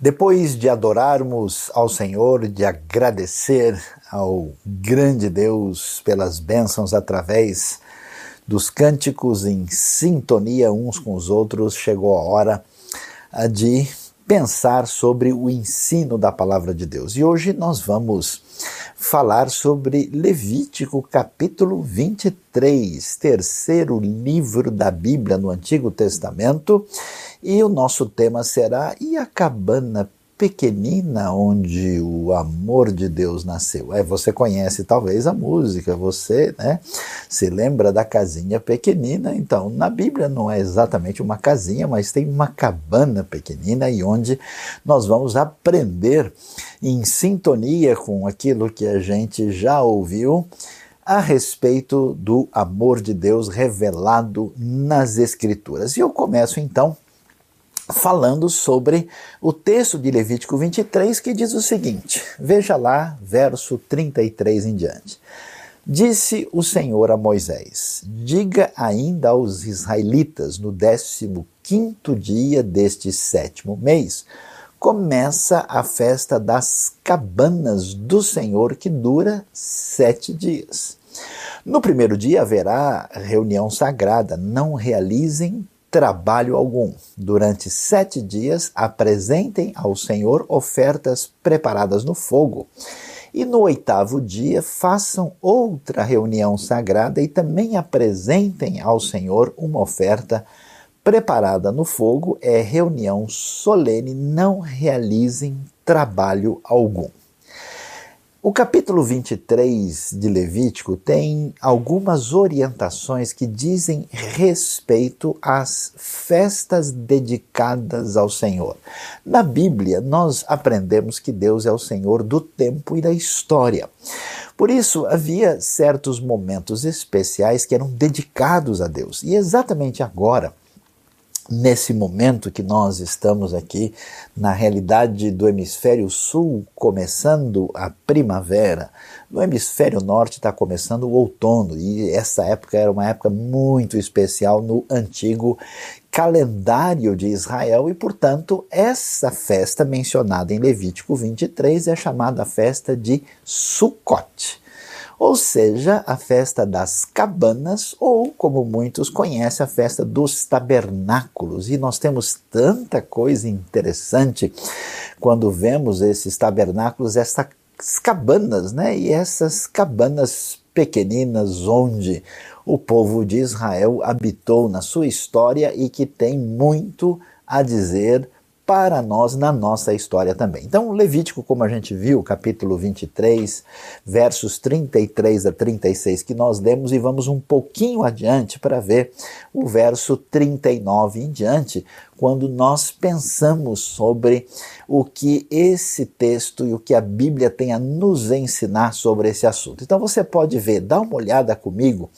Depois de adorarmos ao Senhor, de agradecer ao grande Deus pelas bênçãos através dos cânticos em sintonia uns com os outros, chegou a hora de pensar sobre o ensino da palavra de Deus. E hoje nós vamos falar sobre Levítico capítulo 23, terceiro livro da Bíblia no Antigo Testamento, e o nosso tema será E a cabana pequenina onde o amor de Deus nasceu. É, você conhece talvez a música, você né, se lembra da casinha pequenina. Então, na Bíblia não é exatamente uma casinha, mas tem uma cabana pequenina e onde nós vamos aprender em sintonia com aquilo que a gente já ouviu a respeito do amor de Deus revelado nas Escrituras. E eu começo então falando sobre o texto de Levítico 23 que diz o seguinte: veja lá, verso 33 em diante. Disse o Senhor a Moisés: Diga ainda aos israelitas no décimo quinto dia deste sétimo mês, começa a festa das cabanas do Senhor, que dura sete dias. No primeiro dia haverá reunião sagrada, não realizem trabalho algum. Durante sete dias apresentem ao Senhor ofertas preparadas no fogo. E no oitavo dia façam outra reunião sagrada e também apresentem ao Senhor uma oferta preparada no fogo. É reunião solene, não realizem trabalho algum. O capítulo 23 de Levítico tem algumas orientações que dizem respeito às festas dedicadas ao Senhor. Na Bíblia, nós aprendemos que Deus é o Senhor do tempo e da história. Por isso, havia certos momentos especiais que eram dedicados a Deus. E exatamente agora, nesse momento que nós estamos aqui, na realidade do hemisfério sul, começando a primavera, no hemisfério norte está começando o outono, e essa época era uma época muito especial no antigo calendário de Israel, e portanto, essa festa mencionada em Levítico 23 é chamada festa de Sukkot ou seja, a festa das cabanas, ou como muitos conhecem, a festa dos tabernáculos. E nós temos tanta coisa interessante quando vemos esses tabernáculos, essas cabanas, né? E essas cabanas pequeninas onde o povo de Israel habitou na sua história e que tem muito a dizer para nós na nossa história também. Então, Levítico, como a gente viu, capítulo 23, versos 33 a 36 que nós demos e vamos um pouquinho adiante para ver o verso 39 em diante, quando nós pensamos sobre o que esse texto e o que a Bíblia tem a nos ensinar sobre esse assunto. Então você pode ver, dá uma olhada comigo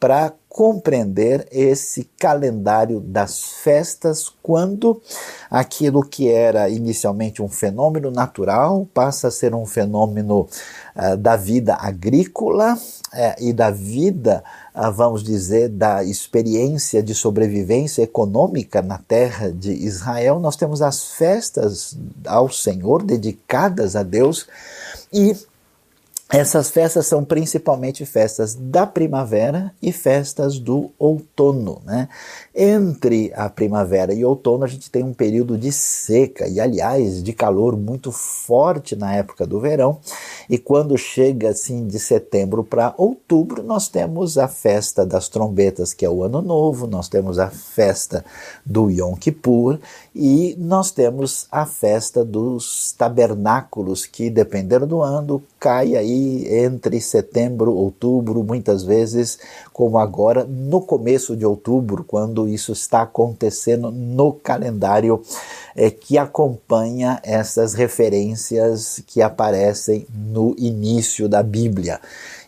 para compreender esse calendário das festas quando aquilo que era inicialmente um fenômeno natural passa a ser um fenômeno uh, da vida agrícola uh, e da vida, uh, vamos dizer, da experiência de sobrevivência econômica na terra de Israel. Nós temos as festas ao Senhor dedicadas a Deus e essas festas são principalmente festas da primavera e festas do outono. Né? Entre a primavera e outono, a gente tem um período de seca e, aliás, de calor muito forte na época do verão. E quando chega assim de setembro para outubro, nós temos a festa das trombetas, que é o Ano Novo, nós temos a festa do Yom Kippur e nós temos a festa dos tabernáculos, que, dependendo do ano, cai aí entre setembro outubro, muitas vezes, como agora, no começo de outubro, quando isso está acontecendo no calendário é, que acompanha essas referências que aparecem no início da Bíblia.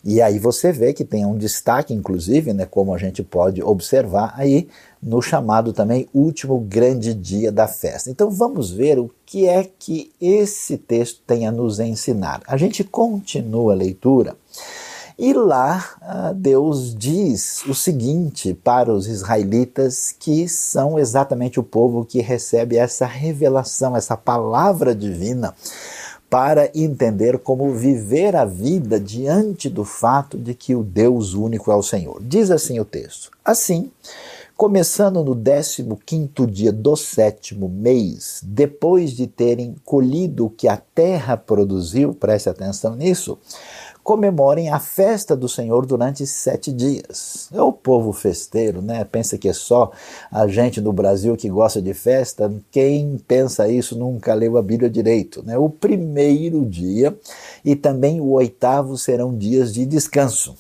E aí você vê que tem um destaque, inclusive, né, como a gente pode observar aí, no chamado também último grande dia da festa. Então vamos ver o que é que esse texto tem a nos ensinar. A gente continua a leitura E lá ah, Deus diz o seguinte para os israelitas, que são exatamente o povo que recebe essa revelação, essa palavra divina, para entender como viver a vida diante do fato de que o Deus único é o Senhor. Diz assim o texto: Assim, começando no 15 dia do sétimo mês, depois de terem colhido o que a terra produziu, preste atenção nisso comemorem a festa do Senhor durante sete dias. É o povo festeiro, né? Pensa que é só a gente no Brasil que gosta de festa. Quem pensa isso nunca leu a Bíblia direito, né? O primeiro dia e também o oitavo serão dias de descanso.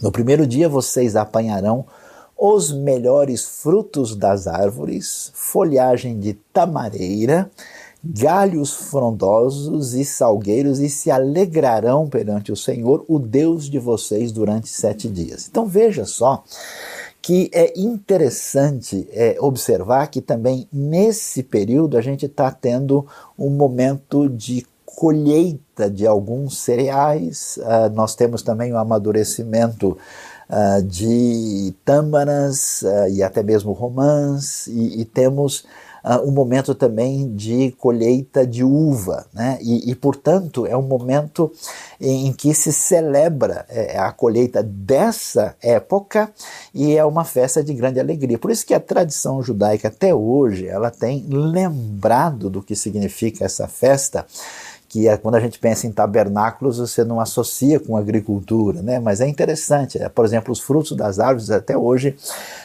No primeiro dia vocês apanharão os melhores frutos das árvores, folhagem de tamareira, galhos frondosos e salgueiros e se alegrarão perante o Senhor, o Deus de vocês, durante sete dias. Então veja só que é interessante é, observar que também nesse período a gente está tendo um momento de colheita de alguns cereais, uh, nós temos também o amadurecimento uh, de tâmaras uh, e até mesmo romãs, e, e temos uh, um momento também de colheita de uva, né? E, e portanto, é um momento em, que se celebra é, a colheita dessa época e é uma festa de grande alegria. Por isso que a tradição judaica até hoje ela tem lembrado do que significa essa festa que é, quando a gente pensa em tabernáculos, você não associa com agricultura, né? mas é interessante. É, por exemplo, os frutos das árvores, até hoje,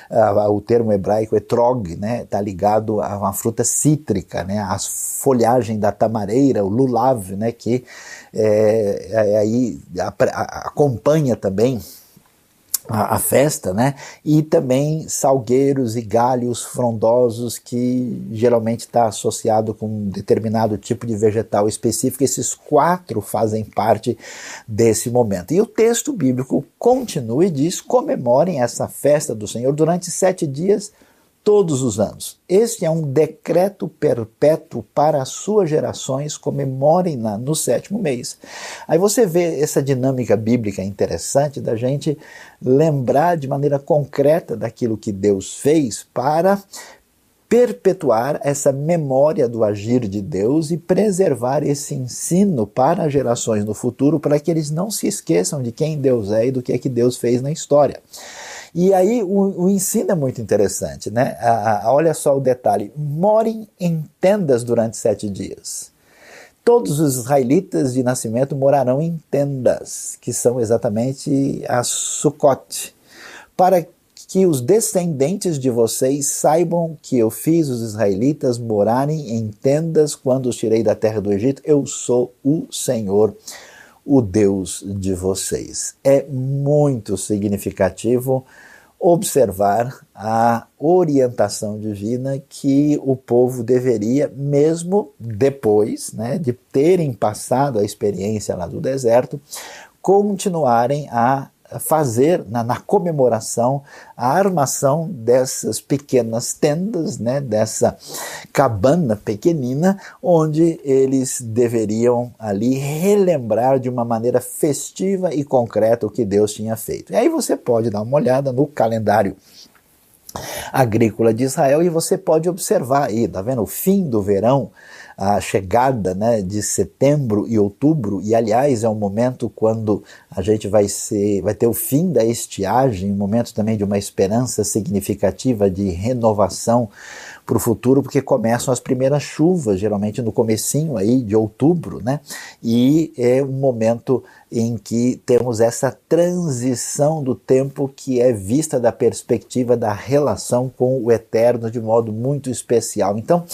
uh, o termo hebraico etrog, né? está ligado a uma fruta cítrica, né? a folhagem da tamareira, o lulav, né? que é, é, aí acompanha também a, a, festa, né? E também salgueiros e galhos frondosos que geralmente está associado com um determinado tipo de vegetal específico. Esses quatro fazem parte desse momento. E o texto bíblico continua e diz: comemorem essa festa do Senhor durante sete dias todos os anos. Este é um decreto perpétuo para as suas gerações, comemorem-na no sétimo mês. Aí você vê essa dinâmica bíblica interessante da gente lembrar de maneira concreta daquilo que Deus fez para perpetuar essa memória do agir de Deus e preservar esse ensino para gerações no futuro, para que eles não se esqueçam de quem Deus é e do que é que Deus fez na história. E aí o, o ensino é muito interessante, né? A, a, olha só o detalhe: morem em tendas durante sete dias. Todos os israelitas de nascimento morarão em tendas, que são exatamente a Sukkot, para que os descendentes de vocês saibam que eu fiz os israelitas morarem em tendas quando os tirei da terra do Egito. Eu sou o Senhor, o Deus de vocês. É muito significativo observar a orientação divina que o povo deveria, mesmo depois né, de terem passado a experiência lá do deserto, continuarem a fazer na, na, comemoração a armação dessas pequenas tendas, né, dessa cabana pequenina, onde eles deveriam ali relembrar de uma maneira festiva e concreta o que Deus tinha feito. E aí você pode dar uma olhada no calendário agrícola de Israel e você pode observar aí, tá vendo? O fim do verão a chegada né, de setembro e outubro, e aliás é um momento quando a gente vai, ser, vai ter o fim da estiagem, um momento também de uma esperança significativa de renovação para o futuro, porque começam as primeiras chuvas, geralmente no comecinho aí de outubro, né? E é um momento em que temos essa transição do tempo que é vista da perspectiva da relação com o eterno de modo muito especial. Então,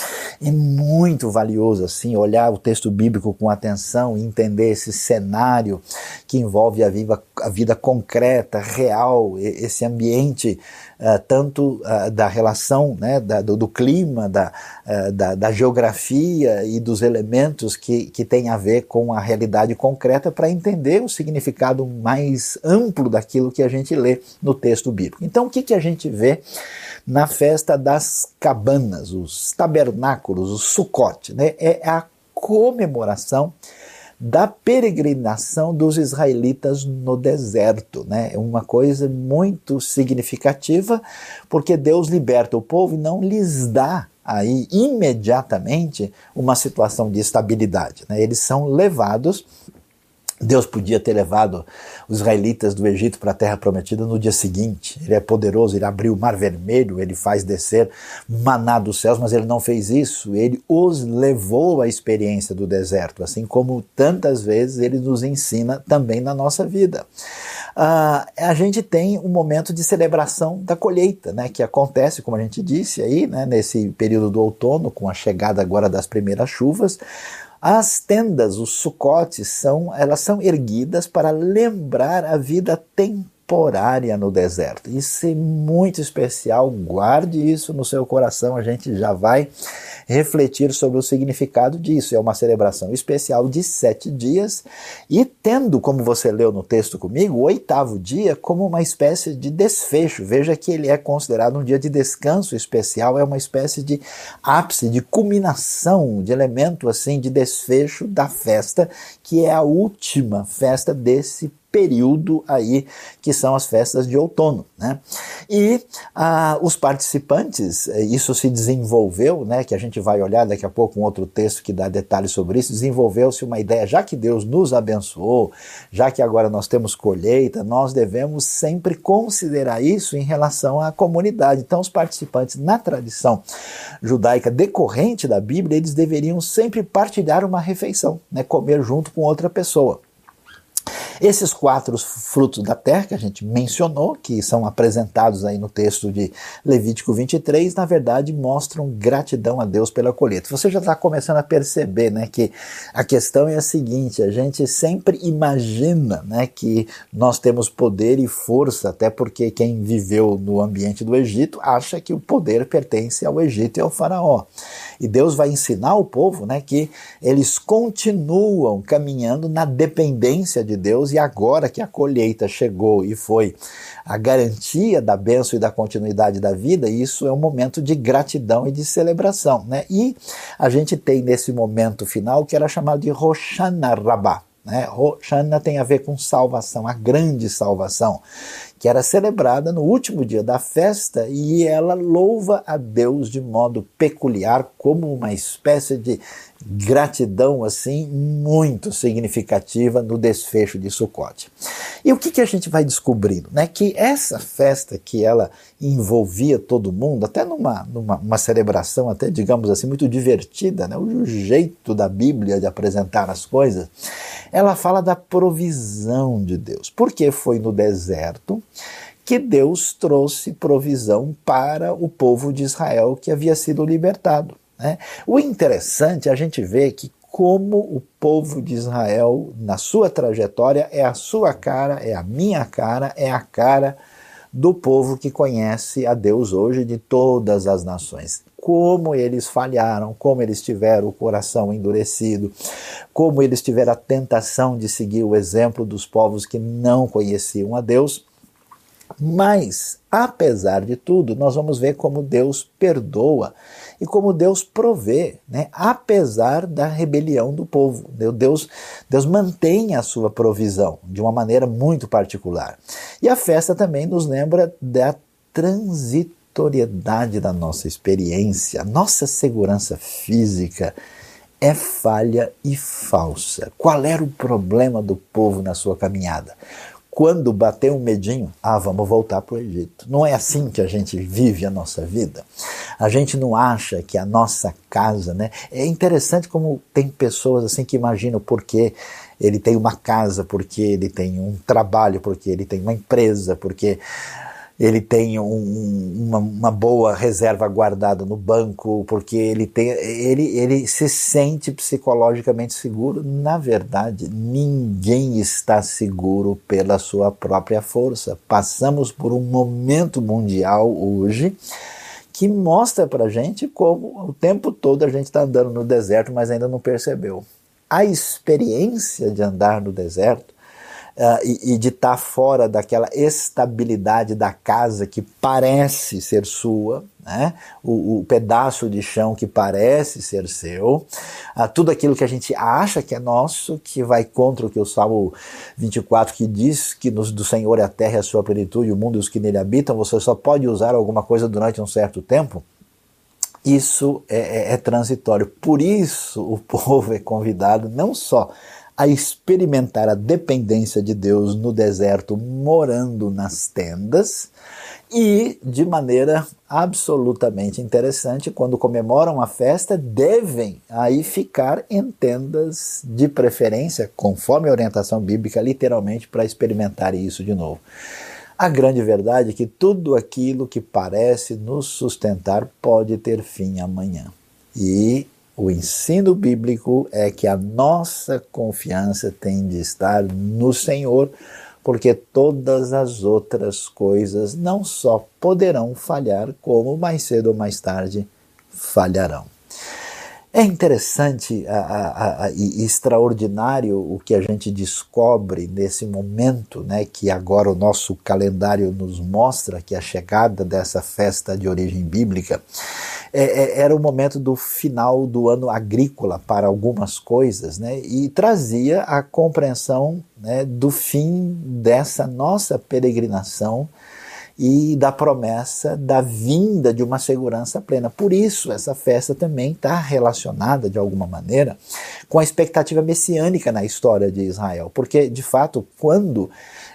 é muito valioso assim olhar o texto bíblico com atenção entender esse cenário que envolve a vida, a vida concreta, real, esse ambiente uh, tanto uh, da relação, né, da, do, do, clima, da, uh, da, da, geografia e dos elementos que, que tem a ver com a realidade concreta para entender o significado mais amplo daquilo que a gente lê no texto bíblico. Então, o que, que a gente vê na festa das cabanas, os tabernáculos, o Sukkot? Né? É a comemoração da peregrinação dos israelitas no deserto. Né? É uma coisa muito significativa, porque Deus liberta o povo e não lhes dá aí imediatamente uma situação de estabilidade. Né? Eles são levados Deus podia ter levado os israelitas do Egito para a terra prometida no dia seguinte. Ele é poderoso, ele abriu o mar vermelho, ele faz descer maná dos céus, mas ele não fez isso. Ele os levou à experiência do deserto, assim como tantas vezes ele nos ensina também na nossa vida. Uh, a gente tem um momento de celebração da colheita, né, que acontece, como a gente disse aí, né, nesse período do outono, com a chegada agora das primeiras chuvas. As tendas, os sucotes, são, elas são erguidas para lembrar a vida temporária no deserto. Isso é muito especial, guarde isso no seu coração, a gente já vai refletir sobre o significado disso. É uma celebração especial de sete dias e tendo, como você leu no texto comigo, o oitavo dia como uma espécie de desfecho. Veja que ele é considerado um dia de descanso especial, é uma espécie de ápice, de culminação, de elemento assim, de desfecho da festa, que é a última festa desse período aí que são as festas de outono, né? E ah, os participantes, eh, isso se desenvolveu, né? Que a gente vai olhar daqui a pouco um outro texto que dá detalhes sobre isso. Desenvolveu-se uma ideia, já que Deus nos abençoou, já que agora nós temos colheita, nós devemos sempre considerar isso em relação à comunidade. Então, os participantes na tradição judaica decorrente da Bíblia, eles deveriam sempre partilhar uma refeição, né? Comer junto com outra pessoa. Esses quatro frutos da terra que a gente mencionou, que são apresentados aí no texto de Levítico 23, na verdade mostram gratidão a Deus pela colheita. Você já está começando a perceber né, que a questão é a seguinte: a gente sempre imagina né, que nós temos poder e força, até porque quem viveu no ambiente do Egito acha que o poder pertence ao Egito e ao Faraó. E Deus vai ensinar o povo né, que eles continuam caminhando na dependência de Deus, e agora que a colheita chegou e foi a garantia da bênção e da continuidade da vida, isso é um momento de gratidão e de celebração. Né? E a gente tem nesse momento final que era chamado de Roshana Rabbah. Né? Roshana tem a ver com salvação, a grande salvação que era celebrada no último dia da festa e ela louva a Deus de modo peculiar, como uma espécie de gratidão assim muito significativa no desfecho de Sukkot. E o que, que a gente vai descobrindo? Né? Que essa festa que ela envolvia todo mundo, até numa, numa celebração até, digamos assim, muito divertida, né? o jeito da Bíblia de apresentar as coisas, ela fala da provisão de Deus. Porque foi no deserto que Deus trouxe provisão para o povo de Israel que havia sido libertado. Né? O interessante é a gente ver que como o povo de Israel, na sua trajetória, é a sua cara, é a minha cara, é a cara do povo que conhece a Deus hoje de todas as nações. Como eles falharam, como eles tiveram o coração endurecido, como eles tiveram a tentação de seguir o exemplo dos povos que não conheciam a Deus. Mas, apesar de tudo, nós vamos ver como Deus perdoa e como Deus provê, né? apesar da rebelião do povo. Deus, Deus mantém a sua provisão de uma maneira muito particular. E a festa também nos lembra da transitoriedade da nossa experiência, nossa segurança física é falha e falsa. Qual era o problema do povo na sua caminhada? Quando bater um medinho, ah, vamos voltar para o Egito. Não é assim que a gente vive a nossa vida. A gente não acha que a nossa casa, né? É interessante como tem pessoas assim que imaginam porque ele tem uma casa, porque ele tem um trabalho, porque ele tem uma empresa, porque ele tem um, uma, uma, boa reserva guardada no banco, porque ele, tem, ele, ele se sente psicologicamente seguro. Na verdade, ninguém está seguro pela sua própria força. Passamos por um momento mundial hoje que mostra para gente como o tempo todo a gente está andando no deserto, mas ainda não percebeu. A experiência de andar no deserto uh, e, e, de estar tá fora daquela estabilidade da casa que parece ser sua, né? o, o pedaço de chão que parece ser seu, uh, tudo aquilo que a gente acha que é nosso, que vai contra o que o Salmo 24 que diz que nos, do Senhor é a terra e a sua plenitude, o mundo e os que nele habitam, você só pode usar alguma coisa durante um certo tempo isso é, é, é, transitório. Por isso o povo é convidado não só a experimentar a dependência de Deus no deserto, morando nas tendas, e de maneira absolutamente interessante, quando comemoram a festa, devem aí ficar em tendas de preferência, conforme a orientação bíblica, literalmente, para experimentar isso de novo. A grande verdade é que tudo aquilo que parece nos sustentar pode ter fim amanhã. E o ensino bíblico é que a nossa confiança tem de estar no Senhor, porque todas as outras coisas não só poderão falhar, como mais cedo ou mais tarde falharão. É interessante a, a, a, e extraordinário o que a gente descobre nesse momento, né, que agora o nosso calendário nos mostra que a chegada dessa festa de origem bíblica é, é, era o momento do final do ano agrícola para algumas coisas, né, e trazia a compreensão né, do fim dessa nossa peregrinação e da promessa da vinda de uma segurança plena. Por isso, essa festa também está relacionada, de alguma maneira, com a expectativa messiânica na história de Israel. Porque, de fato, quando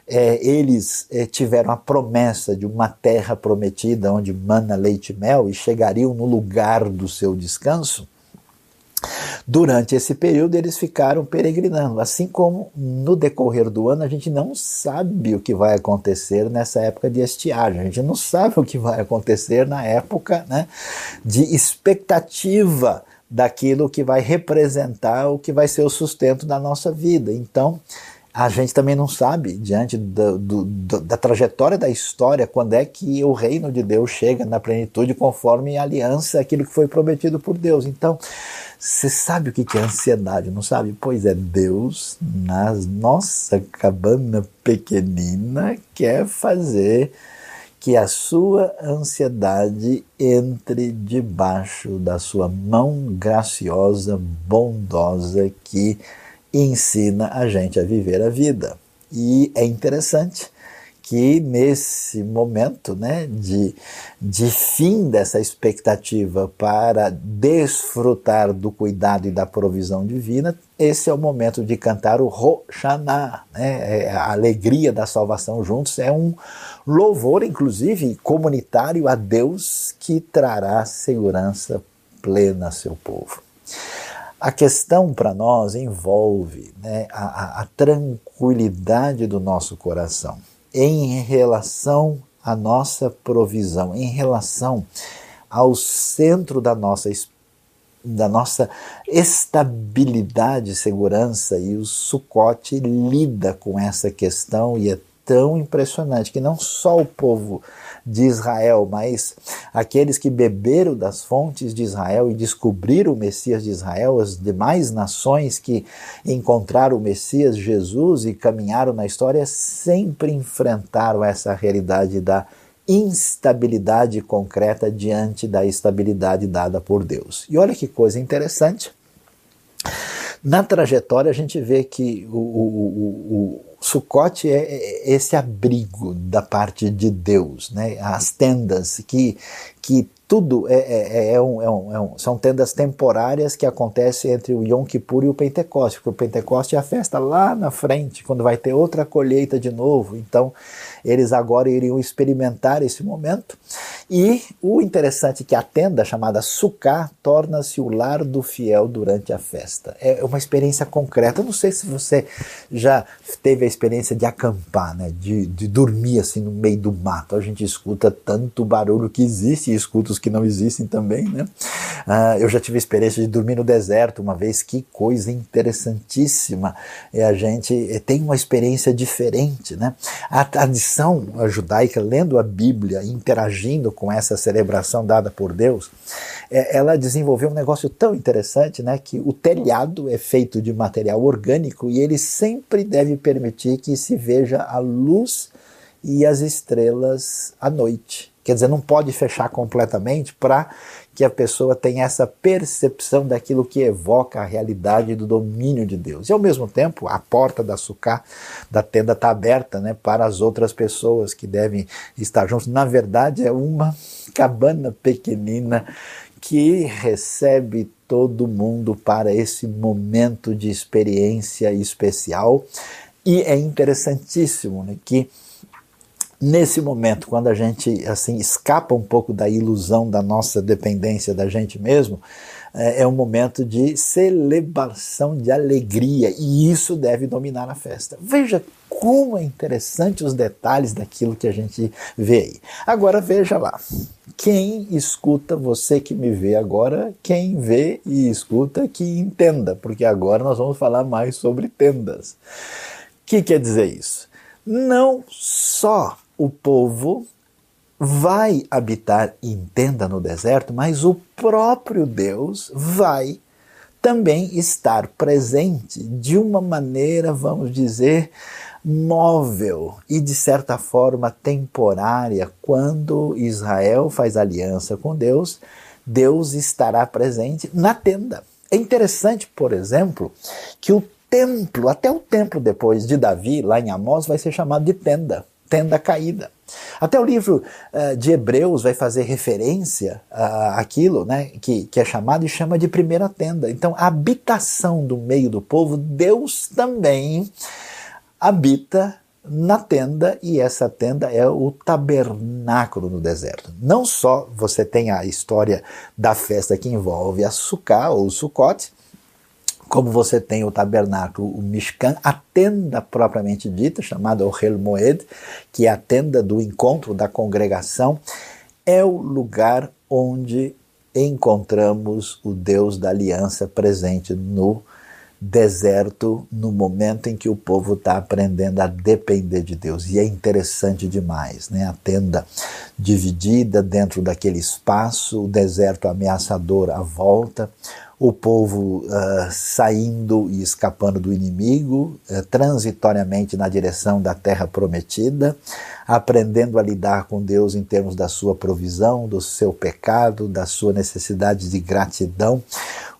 é, eles é, tiveram a promessa de uma terra prometida onde mana leite e mel e chegariam no lugar do seu descanso, Durante esse período eles ficaram peregrinando, assim como no decorrer do ano a gente não sabe o que vai acontecer nessa época de estiagem, a gente não sabe o que vai acontecer na época né, de expectativa daquilo que vai representar o que vai ser o sustento da nossa vida. Então, a gente também não sabe, diante do, do, da trajetória da história, quando é que o reino de Deus chega na plenitude conforme a aliança, aquilo que foi prometido por Deus. Então, você sabe o que é ansiedade, não sabe? Pois é, Deus, na nossa cabana pequenina, quer fazer que a sua ansiedade entre debaixo da sua mão graciosa, bondosa, que ensina a gente a viver a vida. E é interessante que nesse momento né, de, de fim dessa expectativa para desfrutar do cuidado e da provisão divina, esse é o momento de cantar o Roshaná, né, é a alegria da salvação juntos, é um louvor, inclusive, comunitário a Deus que trará segurança plena a seu povo. A questão para nós envolve né, a, a, a tranquilidade do nosso coração em relação à nossa provisão, em relação ao centro da nossa da nossa estabilidade segurança e o Sucote lida com essa questão e é tão impressionante que não só o povo de Israel, mas aqueles que beberam das fontes de Israel e descobriram o Messias de Israel, as demais nações que encontraram o Messias Jesus e caminharam na história, sempre enfrentaram essa realidade da instabilidade concreta diante da estabilidade dada por Deus. E olha que coisa interessante. Na trajetória a gente vê que o, o, o Sucote é, é esse abrigo da parte de Deus, né? as tendas que, que tudo é, é, é, um, é, um, é um, são tendas temporárias que acontecem entre o Yom Kippur e o Pentecoste, porque o Pentecoste é a festa lá na frente, quando vai ter outra colheita de novo. Então, eles agora iriam experimentar esse momento. E o interessante é que a tenda chamada Sukkah torna-se o lar do fiel durante a festa. É uma experiência concreta. Eu não sei se você já teve a experiência de acampar, né? de, de dormir assim no meio do mato. A gente escuta tanto barulho que existe e os que não existem também, né? Uh, eu já tive a experiência de dormir no deserto uma vez, que coisa interessantíssima. E a gente eh, tem uma experiência diferente, né? A tradição judaica, lendo a Bíblia, interagindo com essa celebração dada por Deus, é, ela desenvolveu um negócio tão interessante, né? Que o telhado é feito de material orgânico e ele sempre deve permitir que se veja a luz e as estrelas à noite. Quer dizer, não pode fechar completamente para que a pessoa tenha essa percepção daquilo que evoca a realidade do domínio de Deus. E ao mesmo tempo, a porta da sucá, da tenda, está aberta né, para as outras pessoas que devem estar juntos. Na verdade, é uma cabana pequenina que recebe todo mundo para esse momento de experiência especial. E é interessantíssimo né, que nesse momento, quando a gente assim escapa um pouco da ilusão da nossa dependência da gente mesmo, é, é um momento de celebração de alegria e isso deve dominar a festa. Veja como é interessante os detalhes daquilo que a gente vê aí. Agora veja lá. Quem escuta, você que me vê agora, quem vê e escuta, que entenda, porque agora nós vamos falar mais sobre tendas. O que quer dizer isso? Não só o povo vai habitar em tenda no deserto, mas o próprio Deus vai também estar presente de uma maneira, vamos dizer, móvel e de certa forma temporária. Quando Israel faz aliança com Deus, Deus estará presente na tenda. É interessante, por exemplo, que o templo, até o templo depois de Davi, lá em Amós, vai ser chamado de tenda tenda caída. Até o livro uh, de Hebreus vai fazer referência àquilo né, que, que é chamado e chama de primeira tenda. Então, a habitação do meio do povo, Deus também habita na tenda e essa tenda é o tabernáculo no deserto. Não só você tem a história da festa que envolve a Sukkah ou Sukkot, como você tem o tabernáculo, o Mishkan, a tenda propriamente dita, chamada Ohel Moed, que é a tenda do encontro da congregação, é o lugar onde encontramos o Deus da aliança presente no deserto, no momento em que o povo está aprendendo a depender de Deus. E é interessante demais, né? A tenda dividida dentro daquele espaço, o deserto ameaçador à volta, o povo uh, saindo e escapando do inimigo, uh, transitoriamente na direção da terra prometida, aprendendo a lidar com Deus em termos da sua provisão, do seu pecado, da sua necessidade de gratidão.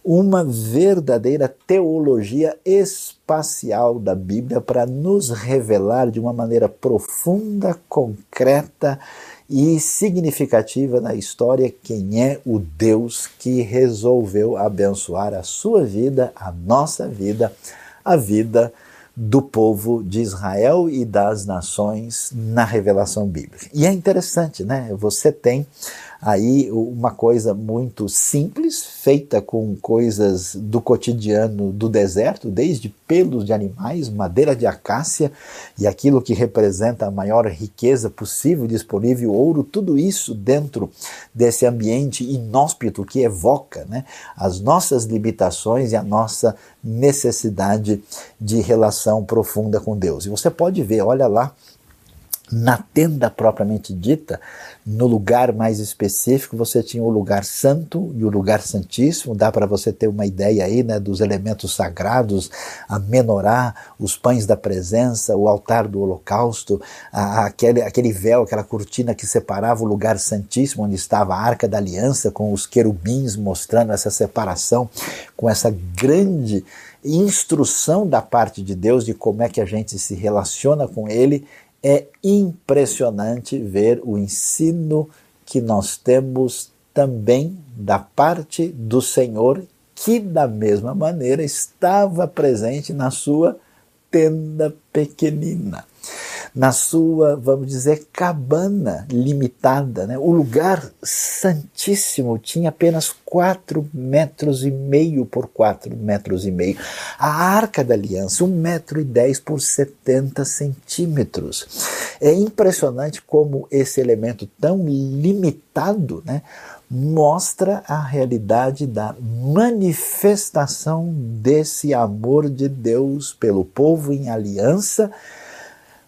Uma verdadeira teologia espacial da Bíblia para nos revelar de uma maneira profunda, concreta, e significativa na história quem é o Deus que resolveu abençoar a sua vida, a nossa vida, a vida do povo de Israel e das nações na revelação bíblica. E é interessante, né? Você tem aí uma coisa muito simples, feita com coisas do cotidiano do deserto, desde pelos de animais, madeira de acácia e aquilo que representa a maior riqueza possível disponível, ouro, tudo isso dentro desse ambiente inóspito que evoca né, as nossas limitações e a nossa necessidade de relação profunda com Deus. E você pode ver, olha lá, na tenda propriamente dita, no lugar mais específico, você tinha o lugar santo e o lugar santíssimo. Dá para você ter uma ideia aí né, dos elementos sagrados, a menorá, os pães da presença, o altar do holocausto, a, aquele, aquele véu, aquela cortina que separava o lugar santíssimo, onde estava a arca da aliança, com os querubins mostrando essa separação, com essa grande instrução da parte de Deus de como é que a gente se relaciona com Ele é impressionante ver o ensino que nós temos também da parte do Senhor, que da mesma maneira estava presente na sua tenda pequenina. Na sua, vamos dizer, cabana limitada. Né? O lugar santíssimo tinha apenas 4 metros e meio por 4 metros e meio. A arca da aliança, 1 metro e 10 por 70 centímetros. É impressionante como esse elemento tão limitado, né? mostra a realidade da manifestação desse amor de Deus pelo povo em aliança,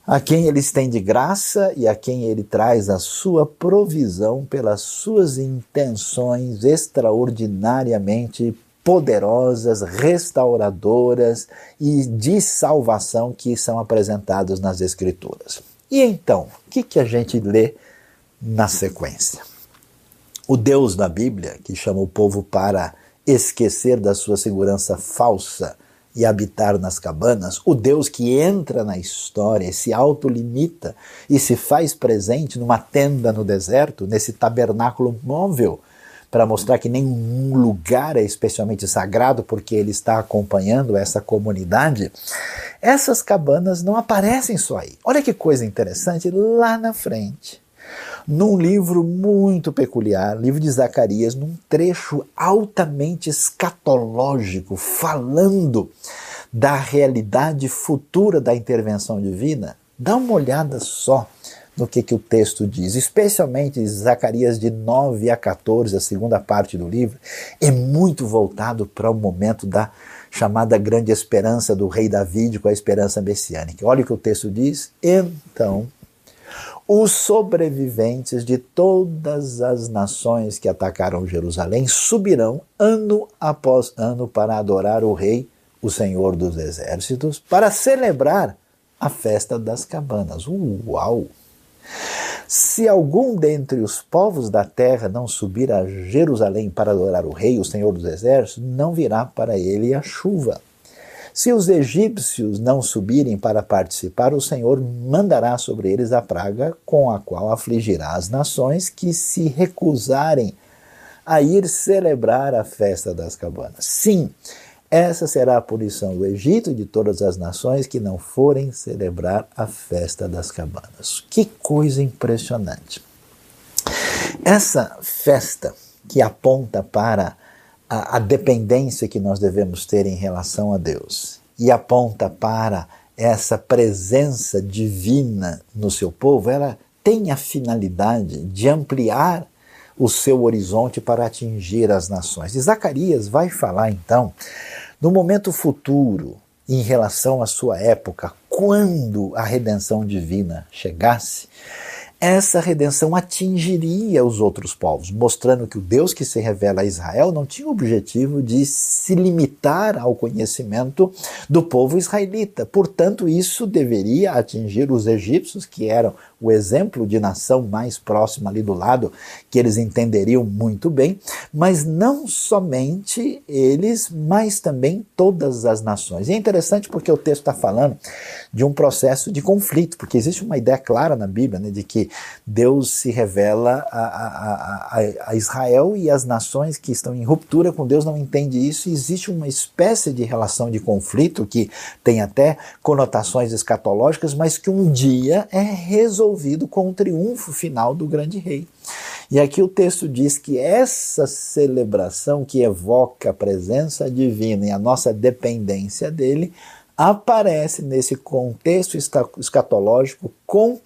a quem ele estende graça e a quem ele traz a sua provisão pelas suas intenções extraordinariamente poderosas, restauradoras e de salvação que são apresentados nas Escrituras. E então, o que, que a gente lê na sequência? O Deus da Bíblia, que chama o povo para esquecer da sua segurança falsa e habitar nas cabanas, o Deus que entra na história, se autolimita e se faz presente numa tenda no deserto, nesse tabernáculo móvel, para mostrar que nenhum lugar é especialmente sagrado porque ele está acompanhando essa comunidade, essas cabanas não aparecem só aí. Olha que coisa interessante, lá na frente num livro muito peculiar, livro de Zacarias, num trecho altamente escatológico, falando da realidade futura da intervenção divina. Dá uma olhada só no que, que o texto diz, especialmente Zacarias de 9 a 14, a segunda parte do livro, é muito voltado para o momento da chamada grande esperança do rei David com a esperança messiânica. Olha o que o texto diz. Então os sobreviventes de todas as nações que atacaram Jerusalém subirão ano após ano para adorar o Rei, o Senhor dos Exércitos, para celebrar a festa das cabanas. Uau! Se algum dentre os povos da terra não subir a Jerusalém para adorar o Rei, o Senhor dos Exércitos, não virá para ele a chuva. Se os egípcios não subirem para participar, o Senhor mandará sobre eles a praga com a qual afligirá as nações que se recusarem a ir celebrar a festa das cabanas. Sim, essa será a punição do Egito e de todas as nações que não forem celebrar a festa das cabanas. Que coisa impressionante! Essa festa que aponta para a, a dependência que nós devemos ter em relação a Deus e aponta para essa presença divina no seu povo, ela tem a finalidade de ampliar o seu horizonte para atingir as nações. E Zacarias vai falar então no momento futuro, em relação à sua época, quando a redenção divina chegasse, essa redenção atingiria os outros povos, mostrando que o Deus que se revela a Israel não tinha o objetivo de se limitar ao conhecimento do povo israelita. Portanto, isso deveria atingir os egípcios, que eram o exemplo de nação mais próxima ali do lado, que eles entenderiam muito bem, mas não somente eles, mas também todas as nações. E é interessante porque o texto está falando de um processo de conflito, porque existe uma ideia clara na Bíblia né, de que Deus se revela a, a, a, a Israel e as nações que estão em ruptura com Deus não entendem isso, e existe uma espécie de relação de conflito que tem até conotações escatológicas, mas que um dia é resolvido resolvido com o triunfo final do grande rei. E aqui o texto diz que essa celebração que evoca a presença divina e a nossa dependência dele aparece nesse contexto escatológico com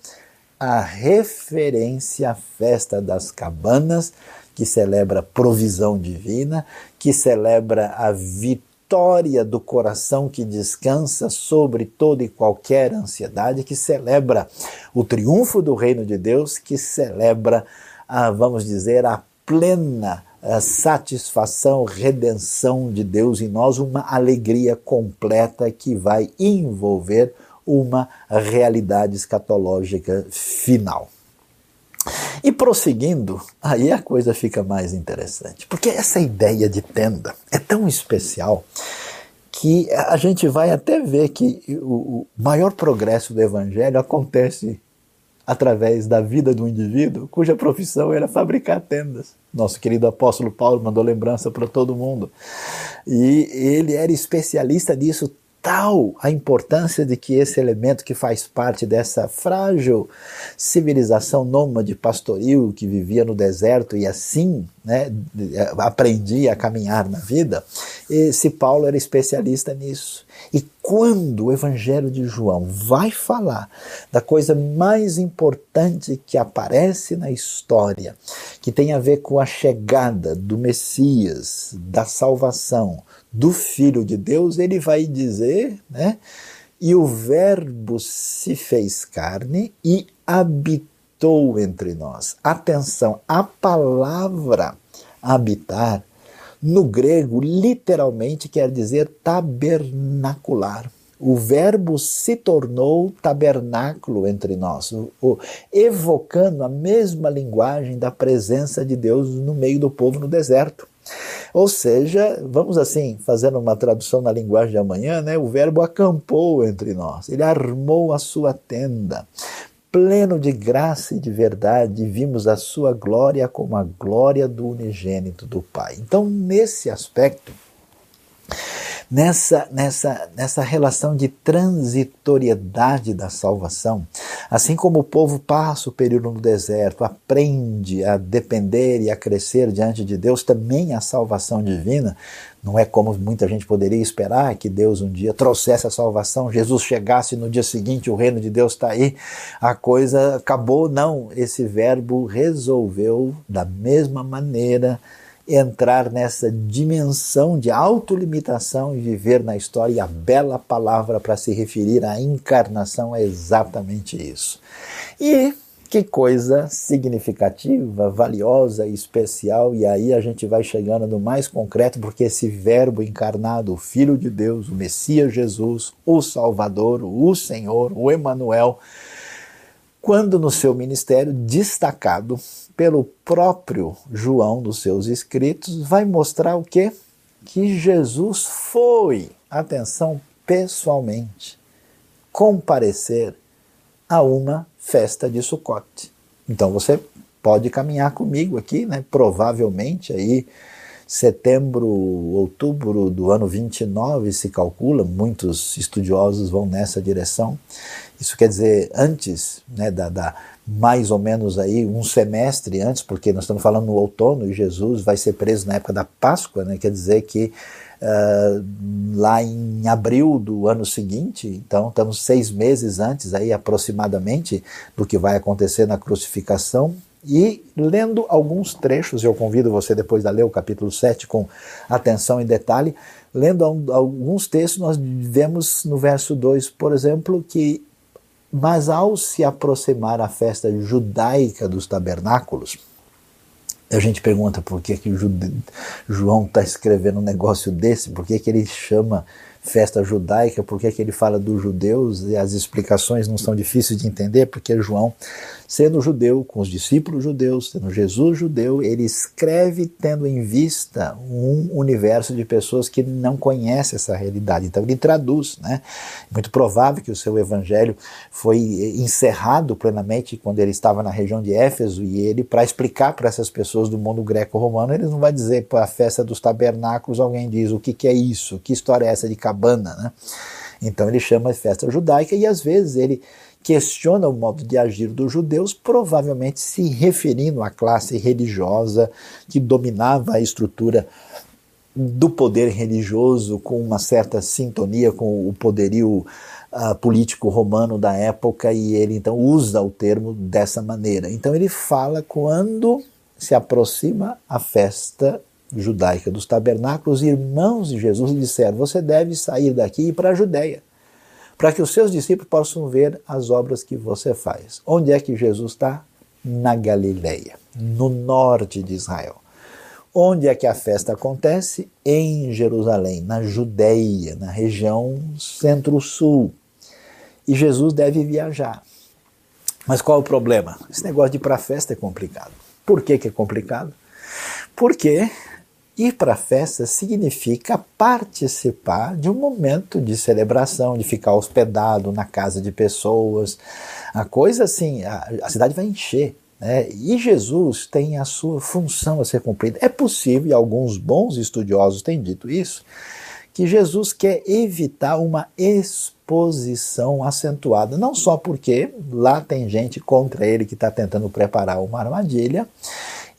a referência à festa das cabanas, que celebra provisão divina, que celebra a vitória vitória do coração que descansa sobre toda e qualquer ansiedade, que celebra o triunfo do reino de Deus, que celebra, a, vamos dizer, a plena a satisfação, redenção de Deus em nós, uma alegria completa que vai envolver uma realidade escatológica final. E prosseguindo, aí a coisa fica mais interessante, porque essa ideia de tenda é tão especial que a gente vai até ver que o maior progresso do evangelho acontece através da vida do indivíduo cuja profissão era fabricar tendas. Nosso querido apóstolo Paulo mandou lembrança para todo mundo. E ele era especialista nisso tal a importância de que esse elemento que faz parte dessa frágil civilização nômade pastoril que vivia no deserto e assim né, aprendia a caminhar na vida, esse Paulo era especialista nisso. E quando o Evangelho de João vai falar da coisa mais importante que aparece na história, que tem a ver com a chegada do Messias, da salvação, do Filho de Deus, ele vai dizer, né? E o Verbo se fez carne e habitou entre nós. Atenção, a palavra habitar no grego literalmente quer dizer tabernacular. O verbo se tornou tabernáculo entre nós, evocando a mesma linguagem da presença de Deus no meio do povo no deserto. Ou seja, vamos assim, fazendo uma tradução na linguagem de amanhã, né? O verbo acampou entre nós, ele armou a sua tenda. Pleno de graça e de verdade, vimos a sua glória como a glória do unigênito do Pai. Então, nesse aspecto, nessa, nessa, nessa relação de transitoriedade da salvação. Assim como o povo passa o período no deserto, aprende a depender e a crescer diante de Deus, também a salvação divina. Não é como muita gente poderia esperar que Deus um dia trouxesse a salvação, Jesus chegasse no dia seguinte, o reino de Deus está aí, a coisa acabou. Não, esse verbo resolveu da mesma maneira entrar nessa dimensão de autolimitação e viver na história, e a bela palavra para se referir à encarnação é exatamente isso. E que coisa significativa, valiosa e especial, e aí a gente vai chegando no mais concreto, porque esse Verbo encarnado, o Filho de Deus, o Messias Jesus, o Salvador, o Senhor, o Emanuel, quando no seu ministério, destacado pelo próprio João nos seus escritos, vai mostrar o quê? Que Jesus foi, atenção, pessoalmente, comparecer a uma festa de Sucote. Então você pode caminhar comigo aqui, né? Provavelmente aí setembro, outubro do ano 29 se calcula, muitos estudiosos vão nessa direção. Isso quer dizer antes, né, da, da, mais ou menos aí um semestre antes, porque nós estamos falando no outono e Jesus vai ser preso na época da Páscoa, né, quer dizer que uh, lá em abril do ano seguinte, então estamos seis meses antes aí aproximadamente do que vai acontecer na crucificação, e lendo alguns trechos, eu convido você depois a ler o capítulo 7 com atenção e detalhe, lendo alguns textos, nós vemos no verso 2, por exemplo, que mas ao se aproximar a festa judaica dos tabernáculos, a gente pergunta por que, que João está escrevendo um negócio desse, por que, que ele chama festa judaica, por que, ele fala dos judeus, e as explicações não são difíceis de entender, porque João sendo judeu, com os discípulos judeus, sendo Jesus judeu, ele escreve tendo em vista um universo de pessoas que não conhecem essa realidade. Então ele traduz, né? Muito provável que o seu evangelho foi encerrado plenamente quando ele estava na região de Éfeso e ele, para explicar para essas pessoas do mundo greco-romano, ele não vai dizer para a festa dos tabernáculos, alguém diz o que, que é isso, que história é essa de cabana, né? Então ele chama de festa judaica e às vezes ele questiona o modo de agir dos judeus, provavelmente se referindo à classe religiosa que dominava a estrutura do poder religioso com uma certa sintonia com o poderio uh, político romano da época e ele então usa o termo dessa maneira. Então ele fala quando se aproxima a festa judaica dos tabernáculos, irmãos de Jesus disseram: Você deve sair daqui e ir para a Judéia para que os seus discípulos possam ver as obras que você faz. Onde é que Jesus está? Na Galileia, no norte de Israel. Onde é que a festa acontece? Em Jerusalém, na Judéia, na região centro-sul. E Jesus deve viajar. Mas qual o problema? Esse negócio de ir para a festa é complicado. Por que, que é complicado? Porque Ir para a festa significa participar de um momento de celebração, de ficar hospedado na casa de pessoas. A coisa assim, a, a cidade vai encher. Né? E Jesus tem a sua função a ser cumprida. É possível, e alguns bons estudiosos têm dito isso, que Jesus quer evitar uma exposição acentuada, não só porque lá tem gente contra ele que está tentando preparar uma armadilha,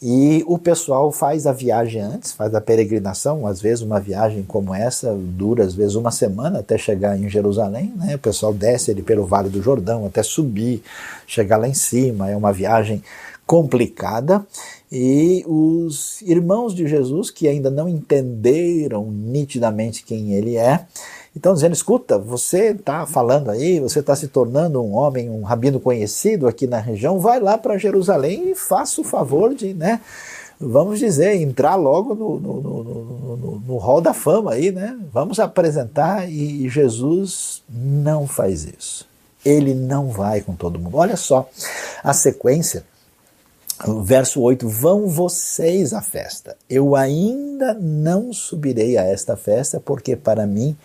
e o pessoal faz a viagem antes, faz a peregrinação, às vezes uma viagem como essa dura às vezes uma semana até chegar em Jerusalém, né? O pessoal desce ali pelo Vale do Jordão até subir, chegar lá em cima, é uma viagem complicada e os irmãos de Jesus que ainda não entenderam nitidamente quem ele é, então dizendo, escuta, você está falando aí, você está se tornando um homem, um rabino conhecido aqui na região, vai lá para Jerusalém e faça o favor de, né, vamos dizer, entrar logo no, no, no, no, no hall da fama aí, né? Vamos apresentar e Jesus não faz isso. Ele não vai com todo mundo. Olha só a sequência Verso 8: Vão vocês à festa. Eu ainda não subirei a esta festa, porque para mim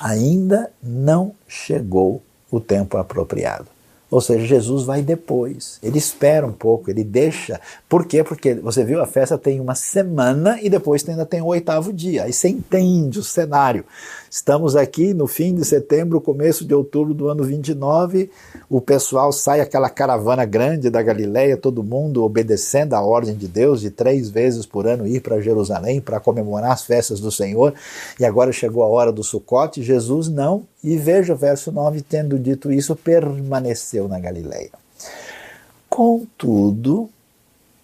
ainda não chegou o tempo apropriado. Ou seja, Jesus vai depois. Ele espera um pouco, ele deixa. Por quê? Porque você viu, a festa tem uma semana e depois ainda tem o oitavo dia. Aí você entende o cenário. Estamos aqui no fim de setembro, começo de outubro do ano 29. O pessoal sai aquela caravana grande da Galileia, todo mundo obedecendo a ordem de Deus de três vezes por ano ir para Jerusalém para comemorar as festas do Senhor. E agora chegou a hora do Sucote. Jesus não. E veja o verso 9: tendo dito isso, permaneceu na Galileia. Contudo,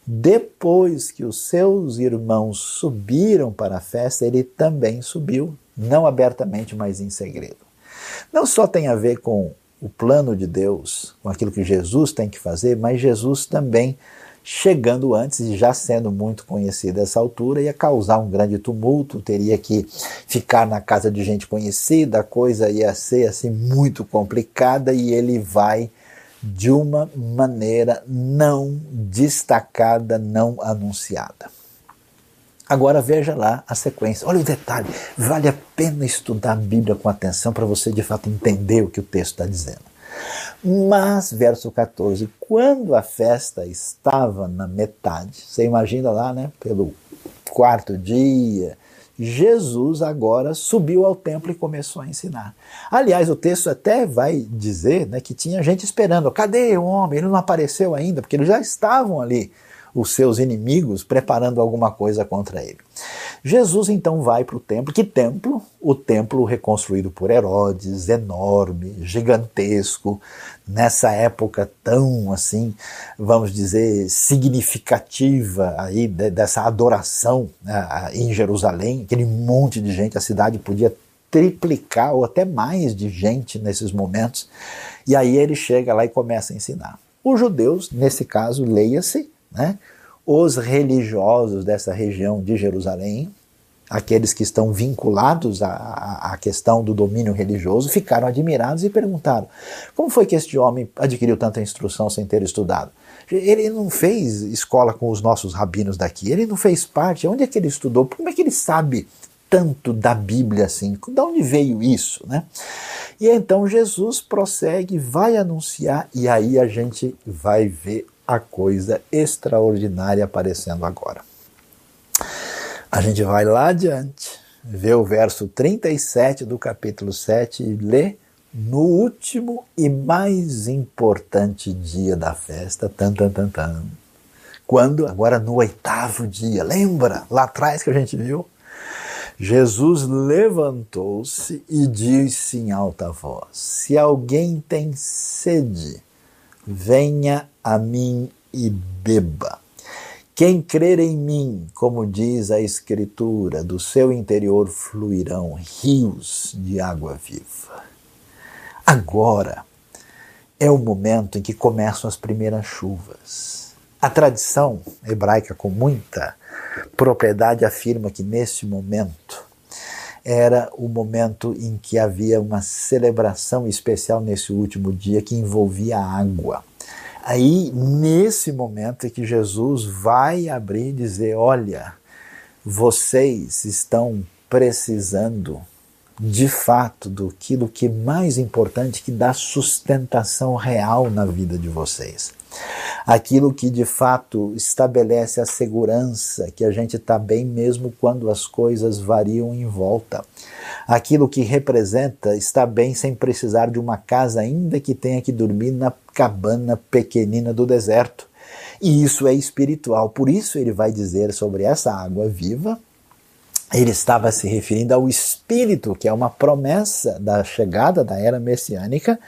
depois que os seus irmãos subiram para a festa, ele também subiu não abertamente, mas em segredo. Não só tem a ver com o plano de Deus, com aquilo que Jesus tem que fazer, mas Jesus também chegando antes e já sendo muito conhecido a essa altura, ia causar um grande tumulto, teria que ficar na casa de gente conhecida, a coisa ia ser assim muito complicada e ele vai de uma maneira não destacada, não anunciada. Agora veja lá a sequência. Olha o detalhe. Vale a pena estudar a Bíblia com atenção para você de fato entender o que o texto está dizendo. Mas, verso 14, quando a festa estava na metade, você imagina lá, né, pelo quarto dia, Jesus agora subiu ao templo e começou a ensinar. Aliás, o texto até vai dizer né, que tinha gente esperando. Cadê o homem? Ele não apareceu ainda, porque eles já estavam ali os seus inimigos preparando alguma coisa contra ele. Jesus então vai para o templo. Que templo? O templo reconstruído por Herodes, enorme, gigantesco, nessa época tão assim, vamos dizer, significativa aí dessa adoração né, em Jerusalém, aquele monte de gente, a cidade podia triplicar ou até mais de gente nesses momentos. E aí ele chega lá e começa a ensinar. Os judeus, nesse caso, leia-se, né? Os religiosos dessa região de Jerusalém, aqueles que estão vinculados à, à, questão do domínio religioso, ficaram admirados e perguntaram: como foi que este homem adquiriu tanta instrução sem ter estudado? Ele não fez escola com os nossos rabinos daqui, ele não fez parte. Onde é que ele estudou? Como é que ele sabe tanto da Bíblia assim? De onde veio isso, né? E então Jesus prossegue, vai anunciar, e aí a gente vai ver a coisa extraordinária aparecendo agora. A gente vai lá adiante, vê o verso 37 do capítulo 7 e lê no último e mais importante dia da festa, tan, tan, tan, tan. Quando? Agora no oitavo dia. Lembra lá atrás que a gente viu? Jesus levantou-se e disse em alta voz: Se alguém tem sede, venha a mim e beba. Quem crer em mim, como diz a Escritura, do seu interior fluirão rios de água viva. Agora é o momento em que começam as primeiras chuvas. A tradição hebraica, com muita propriedade, afirma que nesse momento era o momento em que havia uma celebração especial nesse último dia que envolvia água. Aí, nesse momento é que Jesus vai abrir e dizer: Olha, vocês estão precisando de fato do que é mais importante que dá sustentação real na vida de vocês. Aquilo que de fato estabelece a segurança que a gente está bem mesmo quando as coisas variam em volta. Aquilo que representa estar bem sem precisar de uma casa, ainda que tenha que dormir na cabana pequenina do deserto. E isso é espiritual. Por isso ele vai dizer sobre essa água viva ele estava se referindo ao Espírito, que é uma promessa da chegada da era messiânica,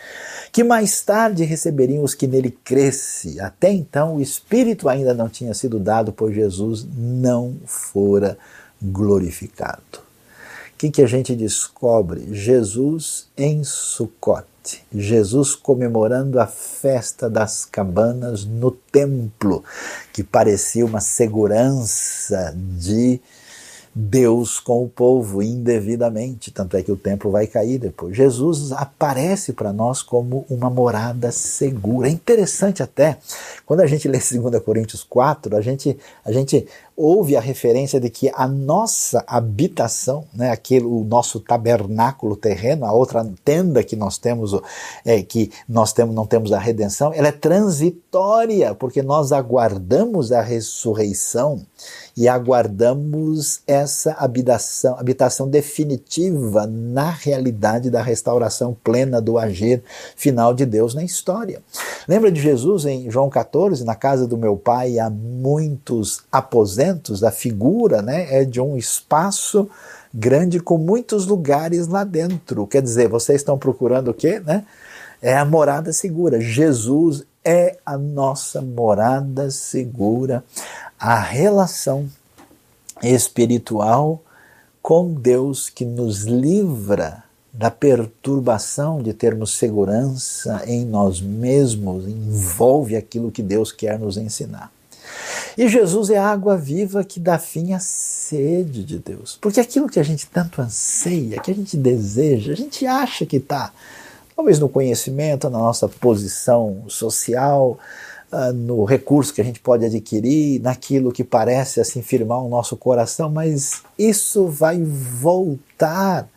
que mais tarde receberiam os que nele cresce. Até então, o Espírito ainda não tinha sido dado, pois Jesus não fora glorificado. O que, que a gente descobre? Jesus em Sucote. Jesus comemorando a festa das cabanas no templo, que parecia uma segurança de Deus com o povo indevidamente, tanto é que o templo vai cair depois. Jesus aparece para nós como uma morada segura. É interessante até, quando a gente lê 2 Coríntios 4, a gente, a gente houve a referência de que a nossa habitação, né, aquele, o nosso tabernáculo terreno, a outra tenda que nós temos, é, que nós temos, não temos a redenção, ela é transitória, porque nós aguardamos a ressurreição e aguardamos essa habitação, habitação definitiva na realidade da restauração plena do agir final de Deus na história. Lembra de Jesus em João 14, na casa do meu pai há muitos aposentos a figura né, é de um espaço grande com muitos lugares lá dentro. Quer dizer, vocês estão procurando o quê? Né? É a morada segura. Jesus é a nossa morada segura, a relação espiritual com Deus que nos livra da perturbação de termos segurança em nós mesmos, envolve aquilo que Deus quer nos ensinar. E Jesus é a água viva que dá fim à sede de Deus. Porque aquilo que a gente tanto anseia, que a gente deseja, a gente acha que está, talvez no conhecimento, na nossa posição social, uh, no recurso que a gente pode adquirir, naquilo que parece assim firmar o nosso coração, mas isso vai voltar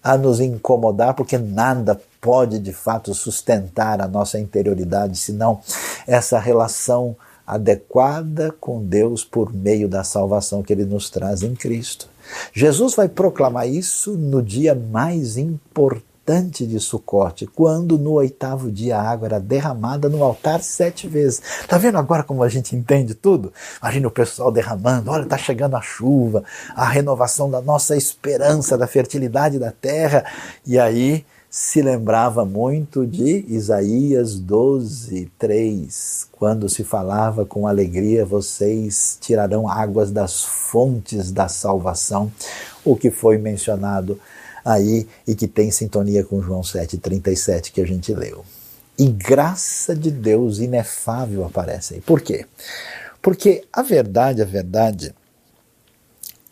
a nos incomodar, porque nada pode de fato sustentar a nossa interioridade, senão essa relação adequada com Deus por meio da salvação que ele nos traz em Cristo. Jesus vai proclamar isso no dia mais importante de Sucote, quando no oitavo dia a água era derramada no altar sete vezes. Tá vendo agora como a gente entende tudo? Imagina o pessoal derramando, olha, está chegando a chuva, a renovação da nossa esperança, da fertilidade da terra, e aí se lembrava muito de Isaías 12, 3, quando se falava com alegria, vocês tirarão águas das fontes da salvação, o que foi mencionado aí e que tem sintonia com João 7,37 que a gente leu. E graça de Deus inefável aparece aí. Por quê? Porque a verdade, a verdade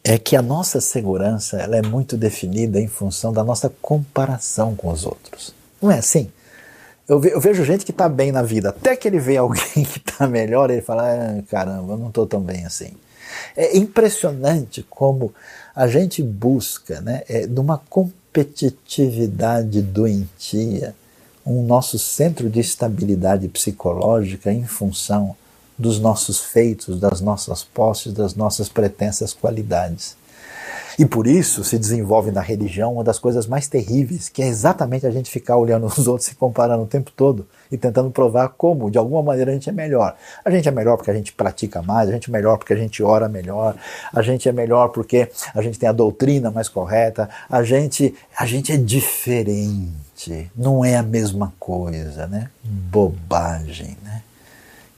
é que a nossa segurança ela é muito definida em função da nossa comparação com os outros. Não é assim? Eu, ve, eu vejo gente que está bem na vida, até que ele vê alguém que está melhor, ele fala: ah, caramba, eu não estou tão bem assim. É impressionante como a gente busca, né, é, numa competitividade doentia, um nosso centro de estabilidade psicológica em função dos nossos feitos, das nossas posses, das nossas pretensas qualidades. E por isso se desenvolve na religião uma das coisas mais terríveis, que é exatamente a gente ficar olhando os outros se comparando o tempo todo e tentando provar como, de alguma maneira, a gente é melhor. A gente é melhor porque a gente pratica mais, a gente é melhor porque a gente ora melhor, a gente é melhor porque a gente tem a doutrina mais correta, a gente, a gente é diferente, não é a mesma coisa, né? Bobagem, né?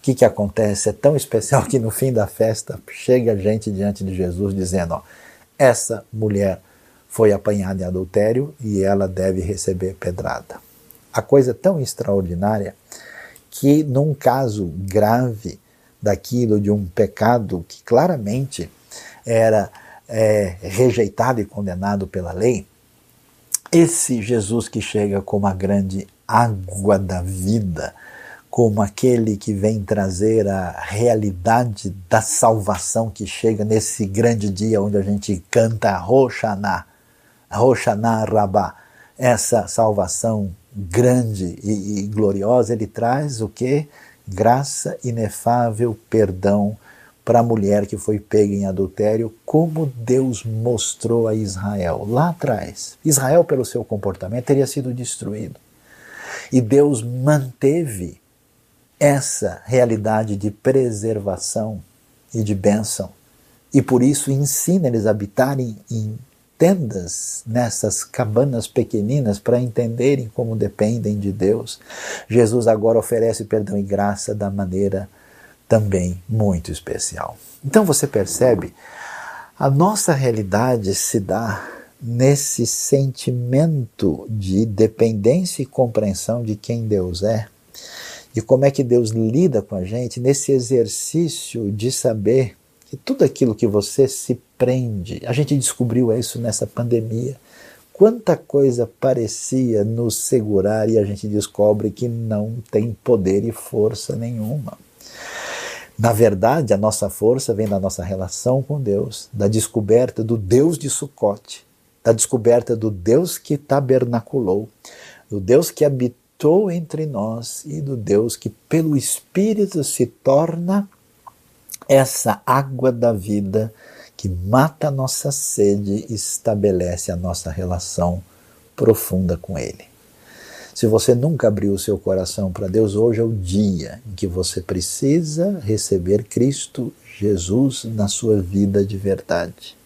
Que, que acontece? É tão especial que no fim da festa chega gente diante de Jesus dizendo: ó, essa mulher foi apanhada em adultério e ela deve receber pedrada. A coisa é tão extraordinária que, num caso grave daquilo de um pecado que claramente era é, rejeitado e condenado pela lei, esse Jesus que chega como a grande água da vida, como aquele que vem trazer a realidade da salvação que chega nesse grande dia onde a gente canta Roxaná, Roshaná Rabá, essa salvação grande e, e gloriosa, ele traz o que? Graça inefável, perdão para a mulher que foi pega em adultério, como Deus mostrou a Israel lá atrás. Israel, pelo seu comportamento, teria sido destruído. E Deus manteve essa realidade de preservação e de bênção. E por isso ensina eles a habitarem em tendas, nessas cabanas pequeninas, para entenderem como dependem de Deus. Jesus agora oferece perdão e graça da maneira também muito especial. Então você percebe, a nossa realidade se dá nesse sentimento de dependência e compreensão de quem Deus é, e como é que Deus lida com a gente, nesse exercício de saber que tudo aquilo que você se prende, a gente descobriu isso nessa pandemia. Quanta coisa parecia nos segurar e a gente descobre que não tem poder e força nenhuma. Na verdade, a nossa força vem da nossa relação com Deus, da descoberta do Deus de Sucote, da descoberta do Deus que tabernaculou, do Deus que habitou entre nós e do Deus que, pelo Espírito, se torna essa água da vida que mata a nossa sede e estabelece a nossa relação profunda com Ele. Se você nunca abriu o seu coração para Deus, hoje é o dia em que você precisa receber Cristo Jesus na sua vida de verdade.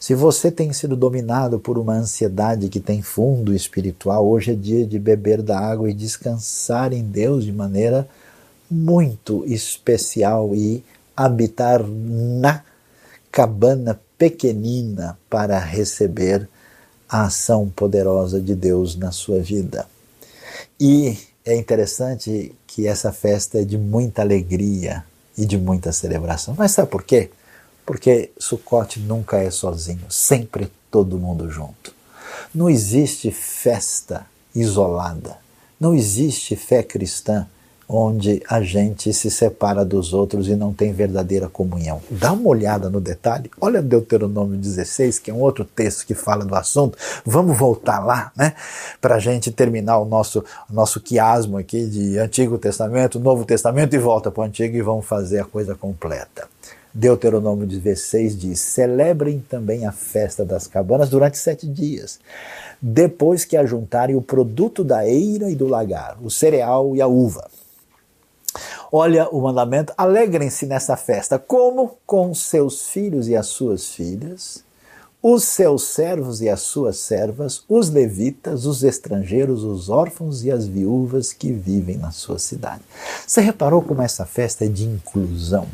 Se você tem sido dominado por uma ansiedade que tem fundo espiritual, hoje é dia de beber da água e descansar em Deus de maneira muito especial e habitar na cabana pequenina para receber a ação poderosa de Deus na sua vida. E é interessante que essa festa é de muita alegria e de muita celebração. Mas sabe por quê? Porque Sukkot nunca é sozinho, sempre todo mundo junto. Não existe festa isolada, não existe fé cristã onde a gente se separa dos outros e não tem verdadeira comunhão. Dá uma olhada no detalhe, olha Deuteronômio 16, que é um outro texto que fala do assunto. Vamos voltar lá, né? Para a gente terminar o nosso, nosso quiasmo aqui de Antigo Testamento, Novo Testamento e volta para o Antigo e vamos fazer a coisa completa. Deuteronômio 16 diz: Celebrem também a festa das cabanas durante sete dias, depois que ajuntarem o produto da eira e do lagar, o cereal e a uva Olha o mandamento: alegrem-se nessa festa, como com seus filhos e as suas filhas, os seus servos e as suas servas, os levitas, os estrangeiros, os órfãos e as viúvas que vivem na sua cidade. Você reparou como essa festa é de inclusão?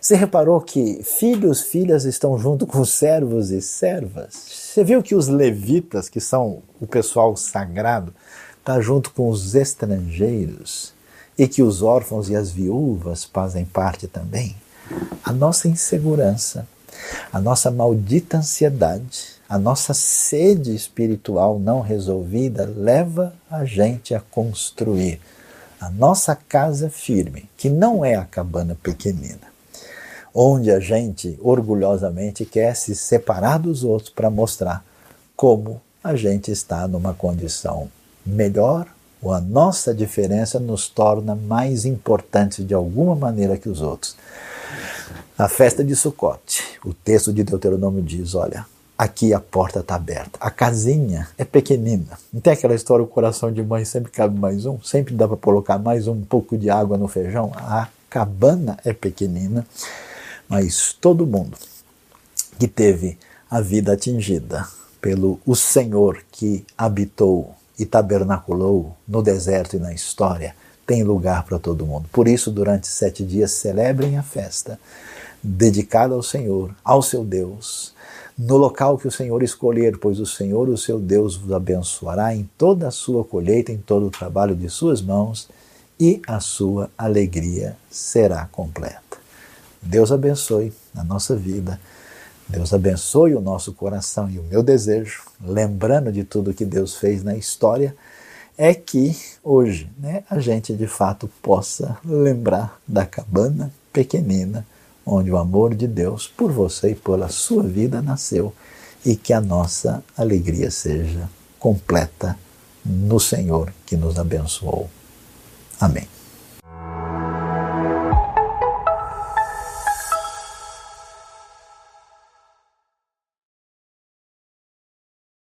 Você reparou que filhos, filhas estão junto com servos e servas? Você viu que os levitas, que são o pessoal sagrado, está junto com os estrangeiros? e que os órfãos e as viúvas fazem parte também, a nossa insegurança, a nossa maldita ansiedade, a nossa sede espiritual não resolvida leva a gente a construir a nossa casa firme, que não é a cabana pequenina, onde a gente orgulhosamente quer se separar dos outros para mostrar como a gente está numa condição melhor ou a nossa diferença nos torna mais importantes de alguma maneira que os outros. A festa de Sucote, o texto de Deuteronômio diz: olha, aqui a porta está aberta. A casinha é pequenina. Não tem aquela história, o coração de mãe sempre cabe mais um, sempre dá para colocar mais um pouco de água no feijão. A cabana é pequenina, mas todo mundo que teve a vida atingida pelo o Senhor que habitou e tabernaculou no deserto e na história, tem lugar para todo mundo. Por isso, durante sete dias, celebrem a festa dedicada ao Senhor, ao seu Deus, no local que o Senhor escolher, pois o Senhor, o seu Deus, vos abençoará em toda a sua colheita, em todo o trabalho de suas mãos, e a sua alegria será completa. Deus abençoe a nossa vida Deus abençoe o nosso coração e o meu desejo, lembrando de tudo que Deus fez na história, é que hoje né, a gente de fato possa lembrar da cabana pequenina onde o amor de Deus por você e pela sua vida nasceu e que a nossa alegria seja completa no Senhor que nos abençoou. Amém.